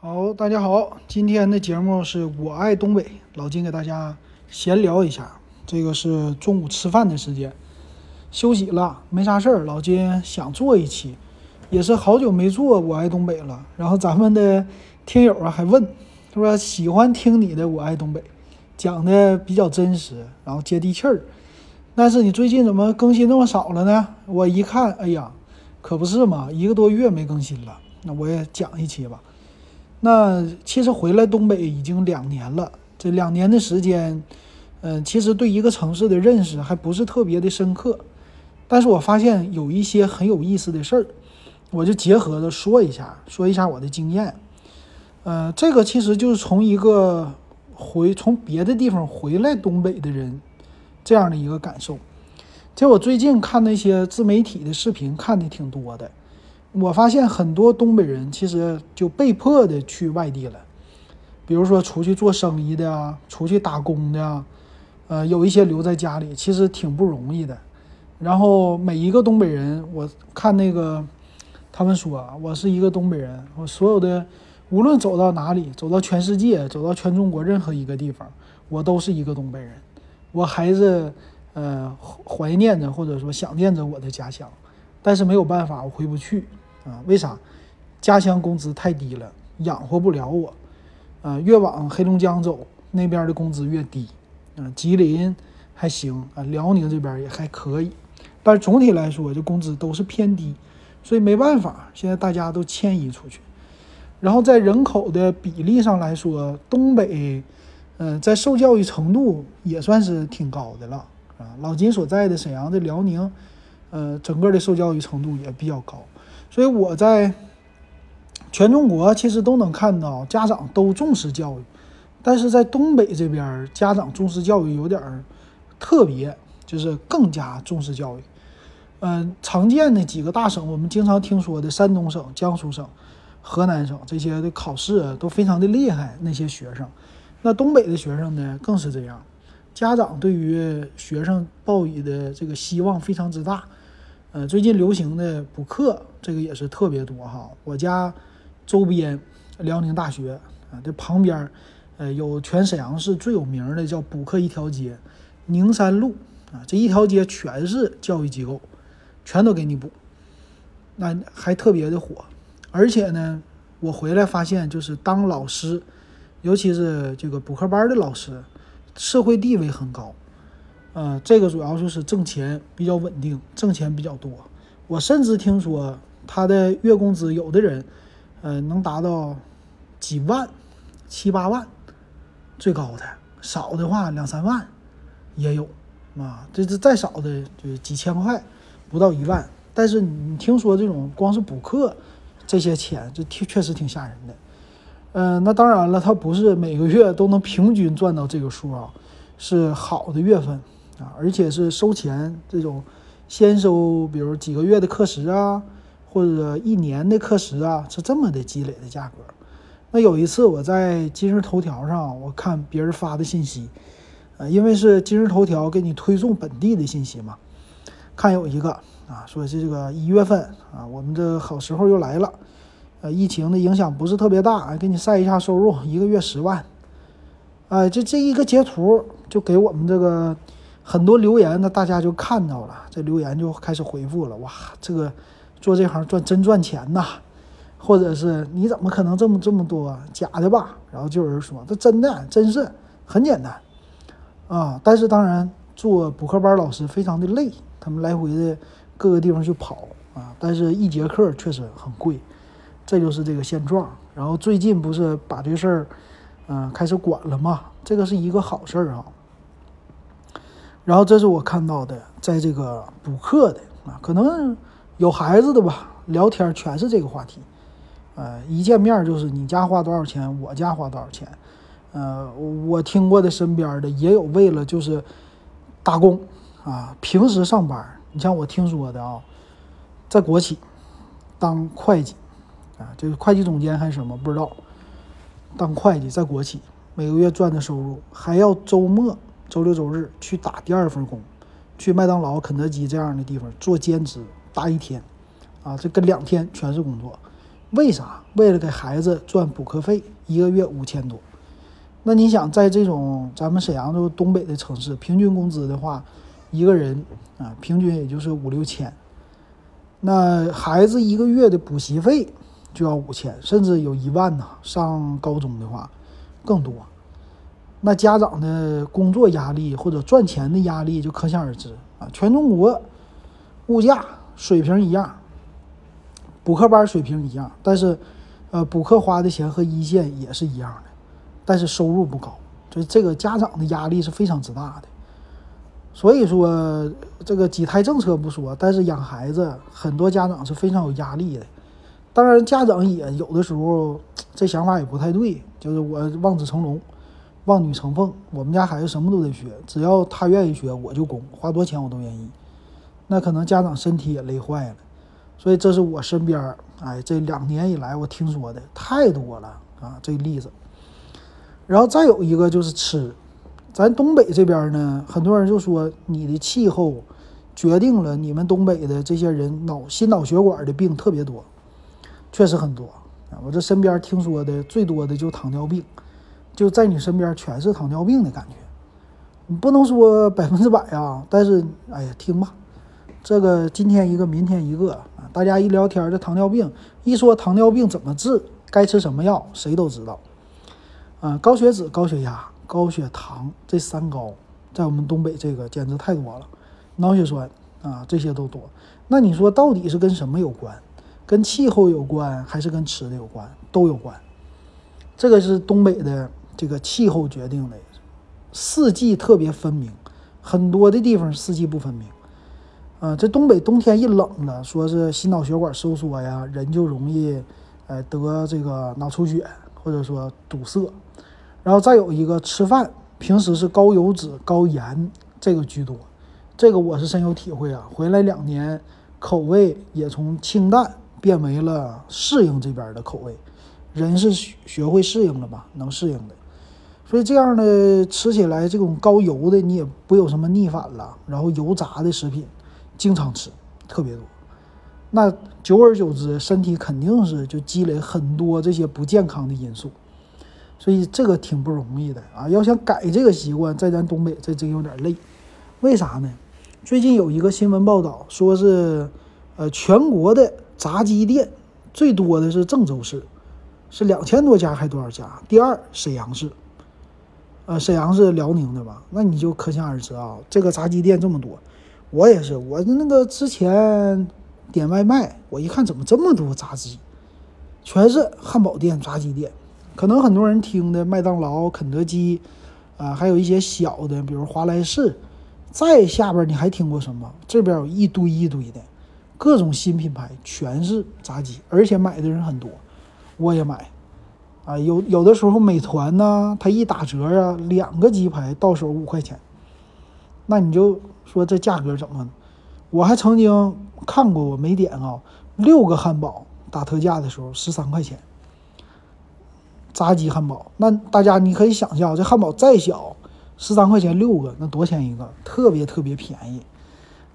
好，大家好，今天的节目是我爱东北，老金给大家闲聊一下。这个是中午吃饭的时间，休息了，没啥事儿，老金想做一期，也是好久没做我爱东北了。然后咱们的听友啊还问，他说喜欢听你的我爱东北，讲的比较真实，然后接地气儿。但是你最近怎么更新那么少了呢？我一看，哎呀，可不是嘛，一个多月没更新了。那我也讲一期吧。那其实回来东北已经两年了，这两年的时间，嗯，其实对一个城市的认识还不是特别的深刻。但是我发现有一些很有意思的事儿，我就结合着说一下，说一下我的经验。呃，这个其实就是从一个回从别的地方回来东北的人这样的一个感受。就我最近看那些自媒体的视频，看的挺多的。我发现很多东北人其实就被迫的去外地了，比如说出去做生意的啊，出去打工的啊，呃，有一些留在家里，其实挺不容易的。然后每一个东北人，我看那个他们说，我是一个东北人，我所有的无论走到哪里，走到全世界，走到全中国任何一个地方，我都是一个东北人，我还是呃怀念着或者说想念着我的家乡，但是没有办法，我回不去。啊，为啥？家乡工资太低了，养活不了我。啊，越往黑龙江走，那边的工资越低。啊，吉林还行啊，辽宁这边也还可以，但总体来说，这工资都是偏低，所以没办法，现在大家都迁移出去。然后在人口的比例上来说，东北，嗯，在受教育程度也算是挺高的了。啊，老金所在的沈阳的辽宁，呃，整个的受教育程度也比较高。所以我在全中国其实都能看到家长都重视教育，但是在东北这边家长重视教育有点儿特别，就是更加重视教育。嗯，常见的几个大省，我们经常听说的山东省、江苏省、河南省这些的考试都非常的厉害，那些学生。那东北的学生呢，更是这样，家长对于学生报以的这个希望非常之大。呃，最近流行的补课，这个也是特别多哈。我家周边辽宁大学啊，这旁边呃有全沈阳市最有名的叫补课一条街，宁山路啊，这一条街全是教育机构，全都给你补，那还特别的火。而且呢，我回来发现，就是当老师，尤其是这个补课班的老师，社会地位很高。呃，这个主要就是挣钱比较稳定，挣钱比较多。我甚至听说他的月工资，有的人，呃，能达到几万、七八万，最高的；少的话两三万也有啊。这这再少的就几千块，不到一万。但是你听说这种光是补课，这些钱就挺确实挺吓人的。嗯，那当然了，他不是每个月都能平均赚到这个数啊，是好的月份。啊，而且是收钱这种，先收，比如几个月的课时啊，或者一年的课时啊，是这么的积累的价格。那有一次我在今日头条上，我看别人发的信息，呃，因为是今日头条给你推送本地的信息嘛，看有一个啊，说是这个一月份啊，我们这好时候又来了，呃，疫情的影响不是特别大，给你晒一下收入，一个月十万，哎，这这一个截图就给我们这个。很多留言，那大家就看到了，这留言就开始回复了。哇，这个做这行赚真赚钱呐，或者是你怎么可能这么这么多假的吧？然后就有人说这真的，真是很简单啊。但是当然，做补课班老师非常的累，他们来回的各个地方去跑啊。但是一节课确实很贵，这就是这个现状。然后最近不是把这事儿嗯开始管了吗？这个是一个好事儿啊。然后这是我看到的，在这个补课的啊，可能有孩子的吧，聊天全是这个话题，呃，一见面就是你家花多少钱，我家花多少钱，呃，我听过的身边的也有为了就是打工啊，平时上班，你像我听说的啊，在国企当会计啊，这个会计总监还是什么不知道，当会计在国企每个月赚的收入还要周末。周六周日去打第二份工，去麦当劳、肯德基这样的地方做兼职，打一天，啊，这跟两天全是工作，为啥？为了给孩子赚补课费，一个月五千多。那你想，在这种咱们沈阳这东北的城市，平均工资的话，一个人啊，平均也就是五六千。那孩子一个月的补习费就要五千，甚至有一万呢。上高中的话，更多。那家长的工作压力或者赚钱的压力就可想而知啊。全中国物价水平一样，补课班水平一样，但是，呃，补课花的钱和一线也是一样的，但是收入不高，所以这个家长的压力是非常之大的。所以说，这个几胎政策不说，但是养孩子很多家长是非常有压力的。当然，家长也有的时候这想法也不太对，就是我望子成龙，望女成凤，我们家孩子什么都得学，只要他愿意学，我就供，花多钱我都愿意。那可能家长身体也累坏了。所以这是我身边哎这两年以来我听说的太多了啊，这例子。然后再有一个就是吃。咱东北这边呢，很多人就说你的气候决定了你们东北的这些人脑心脑血管的病特别多，确实很多啊。我这身边听说的最多的就糖尿病，就在你身边全是糖尿病的感觉。你不能说百分之百啊，但是哎呀，听吧，这个今天一个明天一个啊，大家一聊天这糖尿病，一说糖尿病怎么治，该吃什么药，谁都知道啊，高血脂、高血压。高血糖这三高，在我们东北这个简直太多了，脑血栓啊这些都多。那你说到底是跟什么有关？跟气候有关，还是跟吃的有关？都有关。这个是东北的这个气候决定的，四季特别分明，很多的地方四季不分明。啊，这东北冬天一冷了，说是心脑血管收缩呀，人就容易，呃，得这个脑出血，或者说堵塞。然后再有一个吃饭，平时是高油脂、高盐这个居多，这个我是深有体会啊。回来两年，口味也从清淡变为了适应这边的口味，人是学会适应了吧？能适应的，所以这样的吃起来这种高油的你也不有什么逆反了。然后油炸的食品经常吃，特别多，那久而久之，身体肯定是就积累很多这些不健康的因素。所以这个挺不容易的啊！要想改这个习惯，在咱东北这真有点累。为啥呢？最近有一个新闻报道，说是，呃，全国的炸鸡店最多的是郑州市，是两千多家还多少家？第二沈阳市，呃，沈阳是辽宁的吧？那你就可想而知啊，这个炸鸡店这么多。我也是，我那个之前点外卖，我一看怎么这么多炸鸡，全是汉堡店、炸鸡店。可能很多人听的麦当劳、肯德基，啊，还有一些小的，比如华莱士，再下边你还听过什么？这边有一堆一堆的，各种新品牌，全是炸鸡，而且买的人很多，我也买，啊，有有的时候美团呢，它一打折啊，两个鸡排到手五块钱，那你就说这价格怎么？我还曾经看过，我没点啊，六个汉堡打特价的时候十三块钱。炸鸡汉堡，那大家你可以想象，这汉堡再小，十三块钱六个，那多钱一个？特别特别便宜，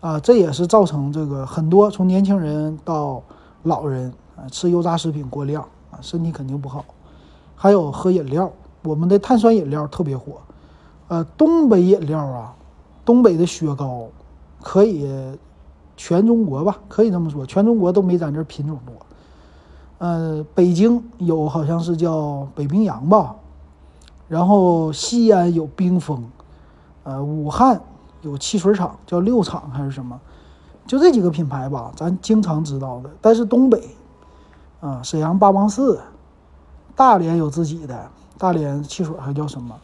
啊，这也是造成这个很多从年轻人到老人啊吃油炸食品过量啊，身体肯定不好。还有喝饮料，我们的碳酸饮料特别火，呃，东北饮料啊，东北的雪糕可以全中国吧，可以这么说，全中国都没咱这品种多。呃，北京有好像是叫北冰洋吧，然后西安有冰峰，呃，武汉有汽水厂叫六厂还是什么，就这几个品牌吧，咱经常知道的。但是东北，啊，沈阳八王寺，大连有自己的，大连汽水还叫什么？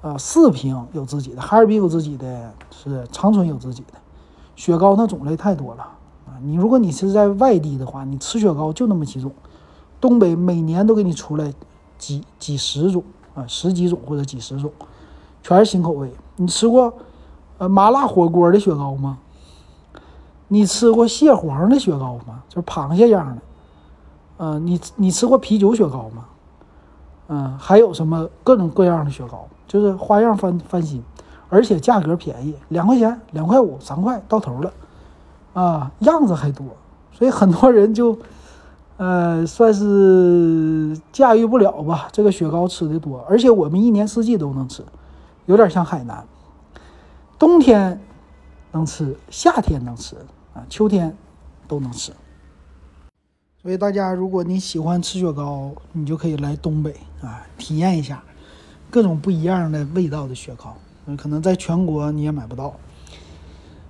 呃，四平有自己的，哈尔滨有自己的，是长春有自己的，雪糕那种类太多了啊！你如果你是在外地的话，你吃雪糕就那么几种。东北每年都给你出来几几十种啊，十几种或者几十种，全是新口味。你吃过呃麻辣火锅的雪糕吗？你吃过蟹黄的雪糕吗？就是螃蟹样的。嗯，你你吃过啤酒雪糕吗？嗯，还有什么各种各样的雪糕，就是花样翻翻新，而且价格便宜，两块钱、两块五、三块到头了，啊，样子还多，所以很多人就。呃，算是驾驭不了吧。这个雪糕吃的多，而且我们一年四季都能吃，有点像海南，冬天能吃，夏天能吃啊，秋天都能吃。所以大家，如果你喜欢吃雪糕，你就可以来东北啊，体验一下各种不一样的味道的雪糕。可能在全国你也买不到。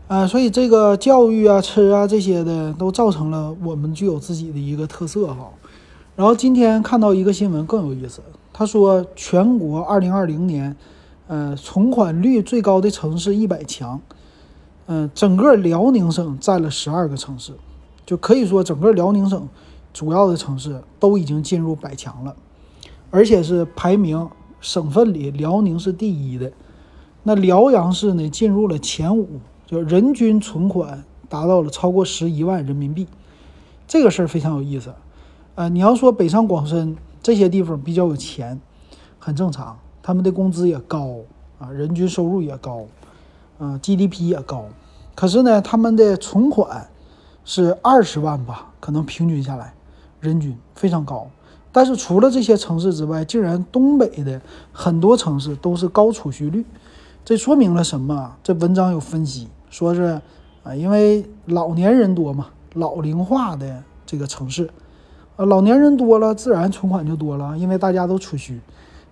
啊，所以这个教育啊、吃啊这些的，都造成了我们具有自己的一个特色哈。然后今天看到一个新闻更有意思，他说全国二零二零年，呃，存款率最高的城市一百强，嗯，整个辽宁省占了十二个城市，就可以说整个辽宁省主要的城市都已经进入百强了，而且是排名省份里辽宁是第一的，那辽阳市呢进入了前五。就人均存款达到了超过十一万人民币，这个事儿非常有意思。呃，你要说北上广深这些地方比较有钱，很正常，他们的工资也高啊，人均收入也高，啊，GDP 也高。可是呢，他们的存款是二十万吧，可能平均下来，人均非常高。但是除了这些城市之外，竟然东北的很多城市都是高储蓄率，这说明了什么？这文章有分析。说是啊，因为老年人多嘛，老龄化的这个城市，啊，老年人多了，自然存款就多了，因为大家都储蓄。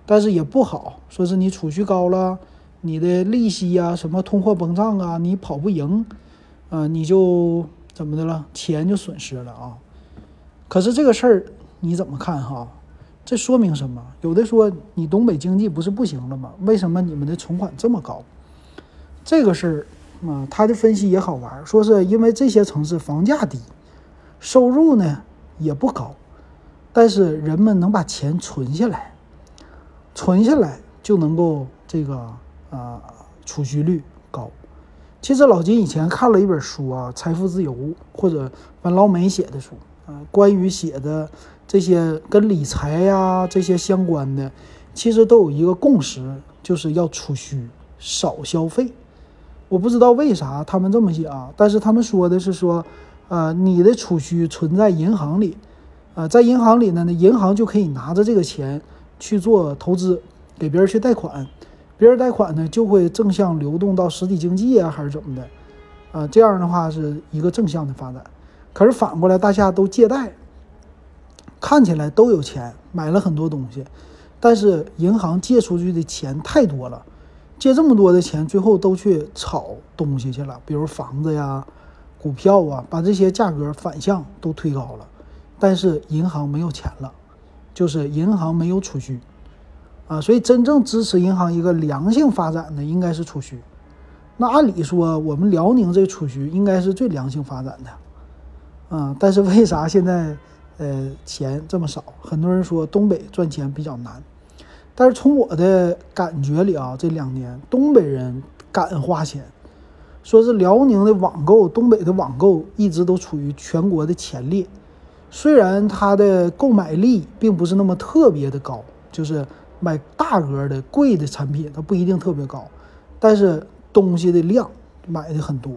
但是也不好，说是你储蓄高了，你的利息呀，什么通货膨胀啊，你跑不赢，啊，你就怎么的了，钱就损失了啊。可是这个事儿你怎么看哈？这说明什么？有的说你东北经济不是不行了吗？为什么你们的存款这么高？这个事儿。啊，他的分析也好玩，说是因为这些城市房价低，收入呢也不高，但是人们能把钱存下来，存下来就能够这个啊储蓄率高。其实老金以前看了一本书啊，《财富自由》或者文老美写的书啊，关于写的这些跟理财呀这些相关的，其实都有一个共识，就是要储蓄，少消费。我不知道为啥他们这么写啊，但是他们说的是说，呃，你的储蓄存在银行里，呃，在银行里呢，那银行就可以拿着这个钱去做投资，给别人去贷款，别人贷款呢就会正向流动到实体经济啊，还是怎么的，啊，这样的话是一个正向的发展。可是反过来，大家都借贷，看起来都有钱，买了很多东西，但是银行借出去的钱太多了。借这么多的钱，最后都去炒东西去了，比如房子呀、股票啊，把这些价格反向都推高了。但是银行没有钱了，就是银行没有储蓄啊。所以真正支持银行一个良性发展的，应该是储蓄。那按理说，我们辽宁这储蓄应该是最良性发展的啊。但是为啥现在呃钱这么少？很多人说东北赚钱比较难。但是从我的感觉里啊，这两年东北人敢花钱，说是辽宁的网购、东北的网购一直都处于全国的前列。虽然它的购买力并不是那么特别的高，就是买大额的贵的产品，它不一定特别高，但是东西的量买的很多。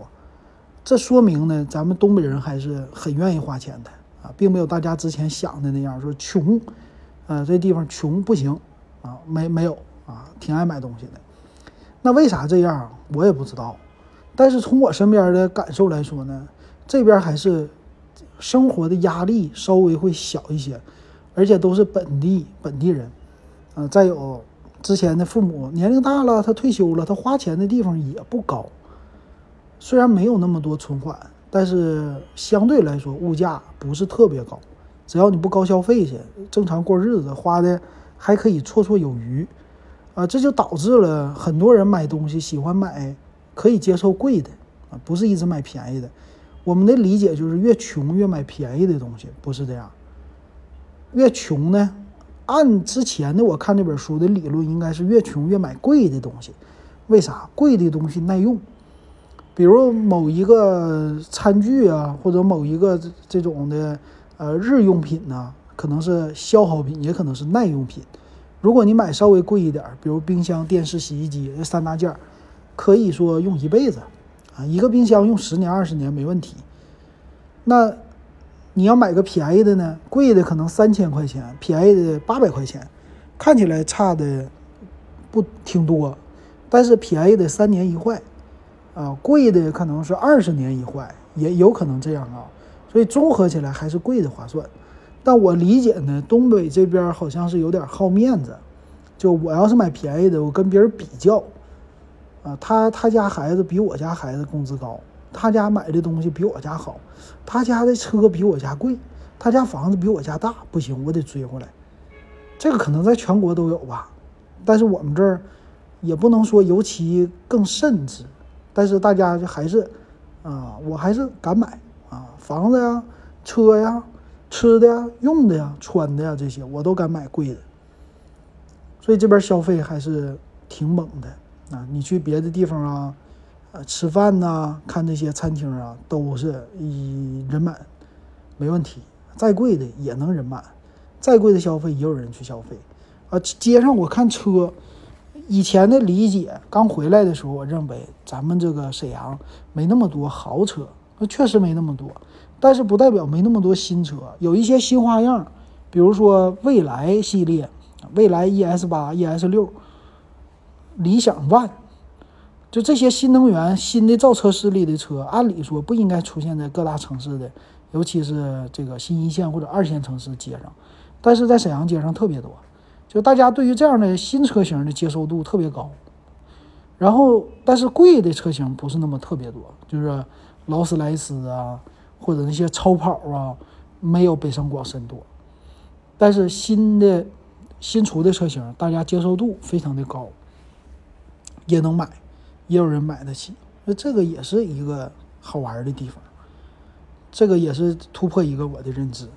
这说明呢，咱们东北人还是很愿意花钱的啊，并没有大家之前想的那样说穷，呃，这地方穷不行。啊，没没有啊，挺爱买东西的。那为啥这样？我也不知道。但是从我身边的感受来说呢，这边还是生活的压力稍微会小一些，而且都是本地本地人。啊，再有之前的父母年龄大了，他退休了，他花钱的地方也不高。虽然没有那么多存款，但是相对来说物价不是特别高。只要你不高消费去，正常过日子，花的。还可以绰绰有余，啊，这就导致了很多人买东西喜欢买可以接受贵的，啊，不是一直买便宜的。我们的理解就是越穷越买便宜的东西，不是这样。越穷呢，按之前的我看那本书的理论，应该是越穷越买贵的东西。为啥？贵的东西耐用，比如某一个餐具啊，或者某一个这种的呃日用品呢。可能是消耗品，也可能是耐用品。如果你买稍微贵一点，比如冰箱、电视、洗衣机这三大件，可以说用一辈子，啊，一个冰箱用十年、二十年没问题。那，你要买个便宜的呢，贵的可能三千块钱，便宜的八百块钱，看起来差的不挺多，但是便宜的三年一坏，啊，贵的可能是二十年一坏，也有可能这样啊。所以综合起来还是贵的划算。但我理解呢，东北这边好像是有点好面子，就我要是买便宜的，我跟别人比较，啊，他他家孩子比我家孩子工资高，他家买的东西比我家好，他家的车比我家贵，他家房子比我家大，不行，我得追回来。这个可能在全国都有吧，但是我们这儿也不能说尤其更甚至，但是大家就还是，啊，我还是敢买啊，房子呀，车呀。吃的呀、用的呀、穿的呀，这些我都敢买贵的，所以这边消费还是挺猛的啊！你去别的地方啊，呃，吃饭呐、看这些餐厅啊，都是以人满，没问题。再贵的也能人满，再贵的消费也有人去消费啊。街上我看车，以前的理解，刚回来的时候，我认为咱们这个沈阳没那么多豪车，那确实没那么多。但是不代表没那么多新车，有一些新花样，比如说蔚来系列，蔚来 ES 八、ES 六、理想 ONE，就这些新能源、新的造车势力的车，按理说不应该出现在各大城市的，尤其是这个新一线或者二线城市街上，但是在沈阳街上特别多，就大家对于这样的新车型的接受度特别高。然后，但是贵的车型不是那么特别多，就是劳斯莱斯啊。或者那些超跑啊，没有北上广深多，但是新的新出的车型，大家接受度非常的高，也能买，也有人买得起，那这个也是一个好玩的地方，这个也是突破一个我的认知，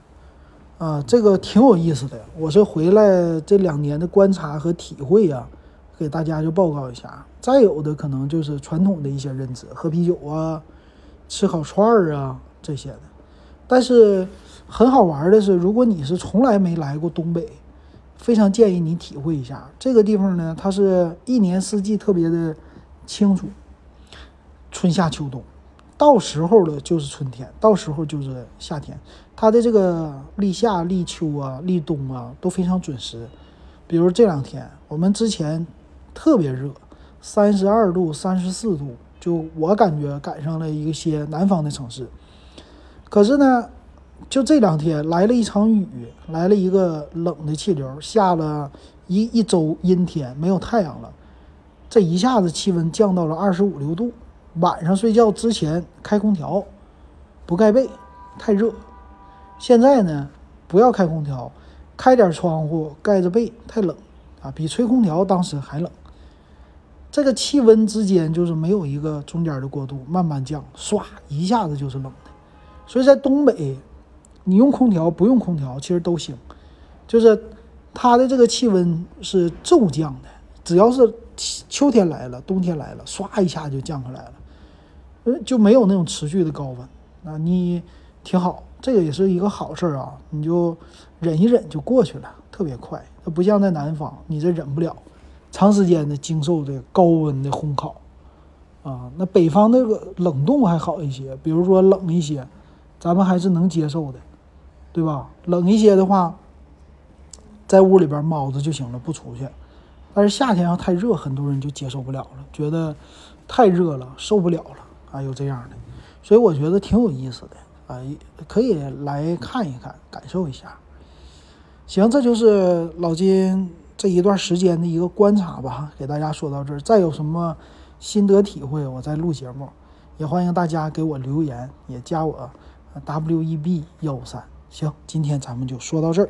啊，这个挺有意思的。我是回来这两年的观察和体会啊，给大家就报告一下。再有的可能就是传统的一些认知，喝啤酒啊，吃烤串儿啊。这些的，但是很好玩的是，如果你是从来没来过东北，非常建议你体会一下这个地方呢。它是一年四季特别的清楚，春夏秋冬，到时候的就是春天，到时候就是夏天。它的这个立夏、立秋啊、立冬啊都非常准时。比如这两天，我们之前特别热，三十二度、三十四度，就我感觉赶上了一些南方的城市。可是呢，就这两天来了一场雨，来了一个冷的气流，下了一一周阴天，没有太阳了，这一下子气温降到了二十五六度。晚上睡觉之前开空调，不盖被，太热。现在呢，不要开空调，开点窗户，盖着被，太冷啊，比吹空调当时还冷。这个气温之间就是没有一个中间的过渡，慢慢降，唰一下子就是冷的。所以在东北，你用空调不用空调其实都行，就是它的这个气温是骤降的，只要是秋天来了，冬天来了，唰一下就降下来了，呃就没有那种持续的高温，那你挺好，这个也是一个好事儿啊，你就忍一忍就过去了，特别快，它不像在南方，你这忍不了，长时间的经受这个高温的烘烤，啊，那北方那个冷冻还好一些，比如说冷一些。咱们还是能接受的，对吧？冷一些的话，在屋里边猫着就行了，不出去。但是夏天要太热，很多人就接受不了了，觉得太热了，受不了了，啊，有这样的。所以我觉得挺有意思的，啊，可以来看一看，感受一下。行，这就是老金这一段时间的一个观察吧，给大家说到这儿。再有什么心得体会，我再录节目，也欢迎大家给我留言，也加我。W E B 幺五三，行，今天咱们就说到这儿。